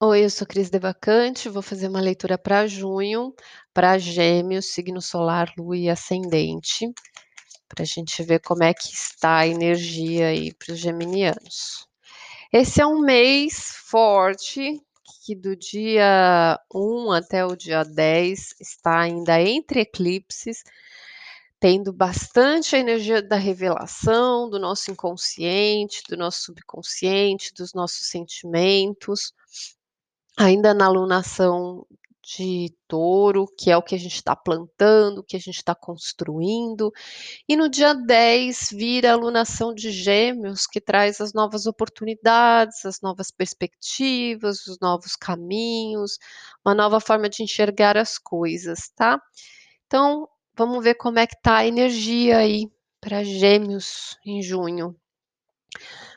Oi, eu sou Cris Devacante, vou fazer uma leitura para junho, para Gêmeos, signo solar, lua e ascendente, para a gente ver como é que está a energia aí para os geminianos. Esse é um mês forte, que do dia 1 até o dia 10 está ainda entre eclipses, tendo bastante a energia da revelação, do nosso inconsciente, do nosso subconsciente, dos nossos sentimentos ainda na alunação de touro, que é o que a gente está plantando, o que a gente está construindo, e no dia 10 vira a alunação de gêmeos, que traz as novas oportunidades, as novas perspectivas, os novos caminhos, uma nova forma de enxergar as coisas, tá? Então, vamos ver como é que tá a energia aí para gêmeos em junho.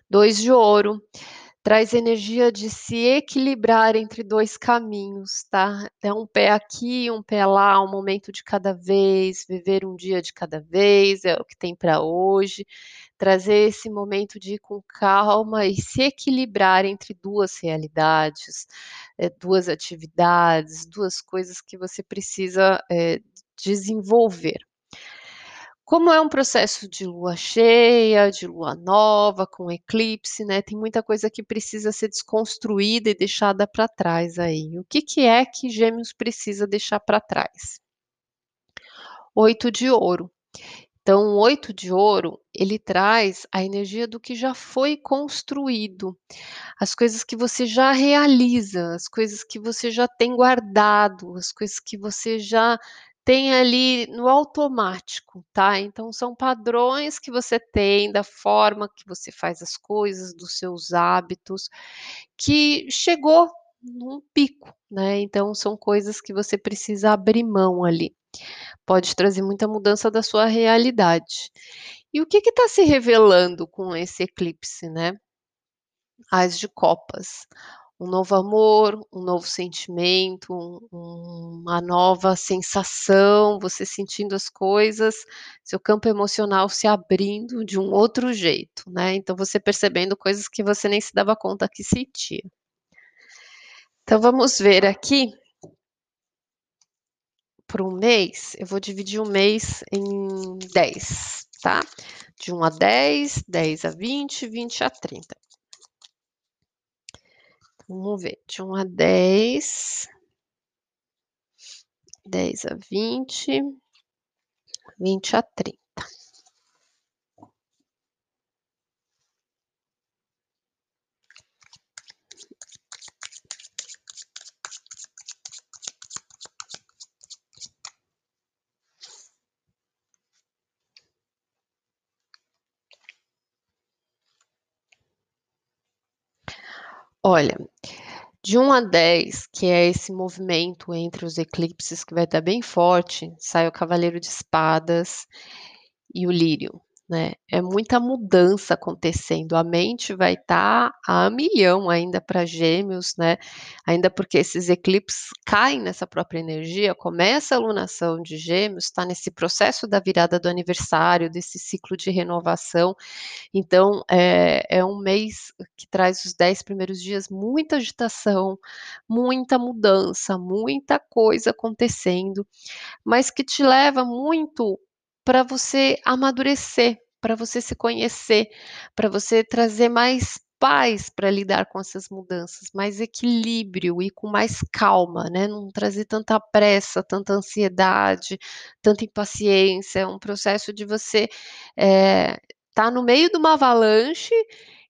Dois de ouro traz energia de se equilibrar entre dois caminhos, tá? É um pé aqui, um pé lá, um momento de cada vez, viver um dia de cada vez, é o que tem para hoje. Trazer esse momento de ir com calma e se equilibrar entre duas realidades, é, duas atividades, duas coisas que você precisa é, desenvolver. Como é um processo de lua cheia, de lua nova, com eclipse, né? Tem muita coisa que precisa ser desconstruída e deixada para trás aí. O que, que é que Gêmeos precisa deixar para trás? Oito de ouro. Então, o oito de ouro, ele traz a energia do que já foi construído, as coisas que você já realiza, as coisas que você já tem guardado, as coisas que você já tem ali no automático, tá? Então são padrões que você tem da forma que você faz as coisas, dos seus hábitos, que chegou num pico, né? Então são coisas que você precisa abrir mão ali. Pode trazer muita mudança da sua realidade. E o que está se revelando com esse eclipse, né? As de copas um novo amor, um novo sentimento, um, uma nova sensação, você sentindo as coisas, seu campo emocional se abrindo de um outro jeito, né? Então você percebendo coisas que você nem se dava conta que sentia. Então vamos ver aqui para um mês, eu vou dividir o mês em 10, tá? De 1 a 10, 10 a 20, 20 a 30. Vamos ver, de 1 a 10. 10 a 20. 20 a 30. Olha, de 1 a 10, que é esse movimento entre os eclipses que vai estar bem forte, sai o cavaleiro de espadas e o lírio né? É muita mudança acontecendo. A mente vai estar tá a milhão ainda para Gêmeos, né? Ainda porque esses eclipses caem nessa própria energia, começa a lunação de Gêmeos, está nesse processo da virada do aniversário, desse ciclo de renovação. Então, é, é um mês que traz os dez primeiros dias muita agitação, muita mudança, muita coisa acontecendo, mas que te leva muito para você amadurecer, para você se conhecer, para você trazer mais paz para lidar com essas mudanças, mais equilíbrio e com mais calma, né? Não trazer tanta pressa, tanta ansiedade, tanta impaciência. É um processo de você estar é, tá no meio de uma avalanche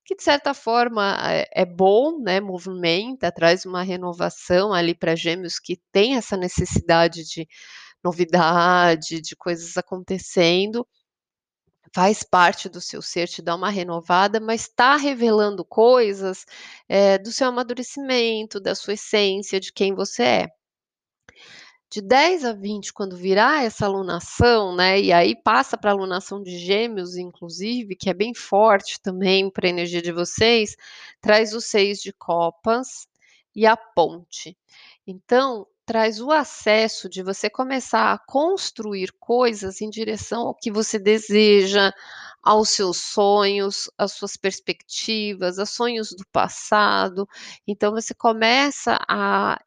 que de certa forma é, é bom, né? Movimenta, traz uma renovação ali para gêmeos que tem essa necessidade de novidade, de coisas acontecendo, faz parte do seu ser, te dá uma renovada, mas está revelando coisas é, do seu amadurecimento, da sua essência, de quem você é. De 10 a 20, quando virar essa alunação, né, e aí passa para a alunação de gêmeos, inclusive, que é bem forte também para a energia de vocês, traz os seis de copas e a ponte. Então, traz o acesso de você começar a construir coisas em direção ao que você deseja, aos seus sonhos, às suas perspectivas, a sonhos do passado. Então você começa a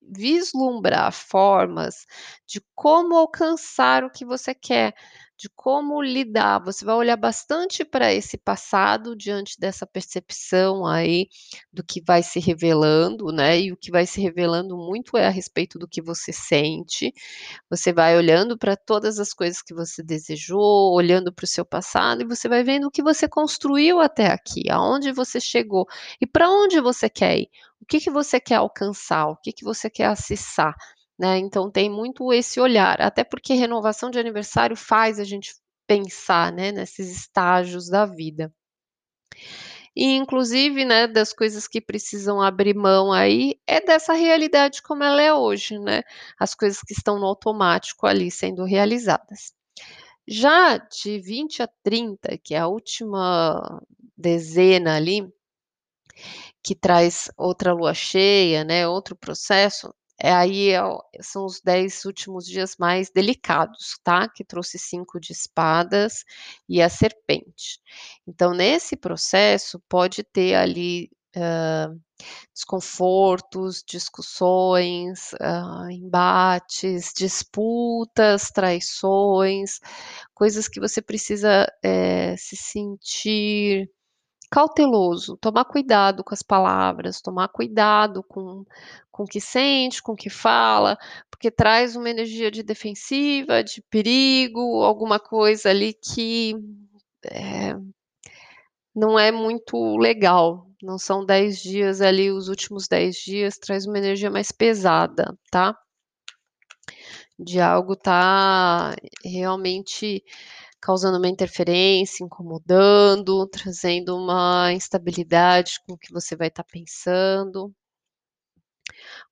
vislumbrar formas de como alcançar o que você quer, de como lidar. Você vai olhar bastante para esse passado diante dessa percepção aí do que vai se revelando, né? E o que vai se revelando muito é a respeito do que você sente. Você vai olhando para todas as coisas que você desejou, olhando para o seu passado e você vai vendo o que você construiu até aqui, aonde você chegou e para onde você quer ir. O que, que você quer alcançar? O que, que você quer acessar? Né? Então tem muito esse olhar, até porque renovação de aniversário faz a gente pensar, né, nesses estágios da vida. E inclusive, né, das coisas que precisam abrir mão aí, é dessa realidade como ela é hoje, né? As coisas que estão no automático ali sendo realizadas. Já de 20 a 30, que é a última dezena ali, que traz outra lua cheia, né, outro processo, é aí é são os 10 últimos dias mais delicados, tá, que trouxe 5 de espadas e a serpente. Então nesse processo pode ter ali, hã, desconfortos, discussões, hã, embates, disputas, traições, coisas que você precisa, eh, se sentir cauteloso, tomar cuidado com as palavras, tomar cuidado com com o que sente, com o que fala, porque traz uma energia de defensiva, de perigo, alguma coisa ali que, eh, não é muito legal. Não são 10 dias ali, os últimos 10 dias traz uma energia mais pesada, tá? De algo tá realmente causando uma interferência, incomodando, trazendo uma instabilidade com o que você vai estar pensando.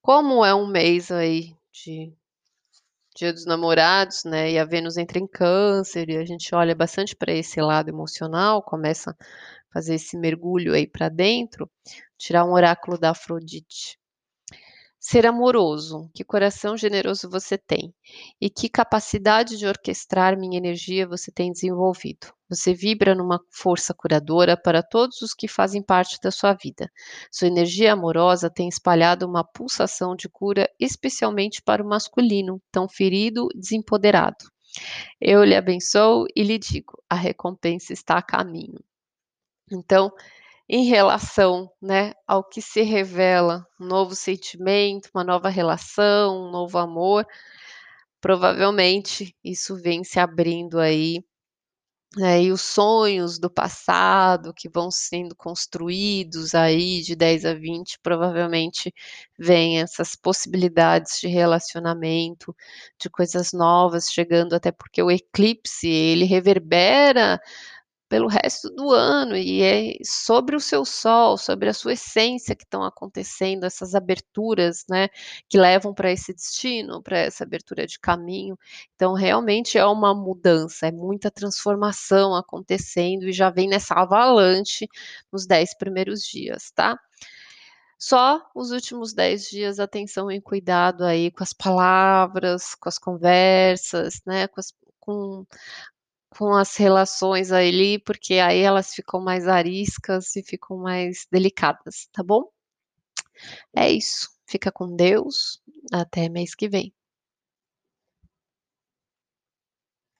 Como é um mês aí de Dia dos Namorados, né, e a Vênus entra em Câncer e a gente olha bastante para esse lado emocional, começa a fazer esse mergulho aí para dentro, tirar um oráculo da Afrodite. Ser amoroso, que coração generoso você tem e que capacidade de orquestrar minha energia você tem desenvolvido. Você vibra numa força curadora para todos os que fazem parte da sua vida. Sua energia amorosa tem espalhado uma pulsação de cura, especialmente para o masculino, tão ferido, desempoderado. Eu lhe abençoo e lhe digo: a recompensa está a caminho. Então, em relação, né, ao que se revela, um novo sentimento, uma nova relação, um novo amor, provavelmente isso vem se abrindo aí, né, e os sonhos do passado que vão sendo construídos aí de 10 a 20, provavelmente vem essas possibilidades de relacionamento, de coisas novas chegando, até porque o eclipse ele reverbera pelo resto do ano e é sobre o seu sol, sobre a sua essência que estão acontecendo essas aberturas, né, que levam para esse destino, para essa abertura de caminho. Então realmente é uma mudança, é muita transformação acontecendo e já vem nessa avalanche nos 10 primeiros dias, tá? Só os últimos 10 dias atenção e cuidado aí com as palavras, com as conversas, né, com as com com as relações ali, porque aí elas ficam mais ariscas e ficam mais delicadas, tá bom? É isso. Fica com Deus. Até mês que vem.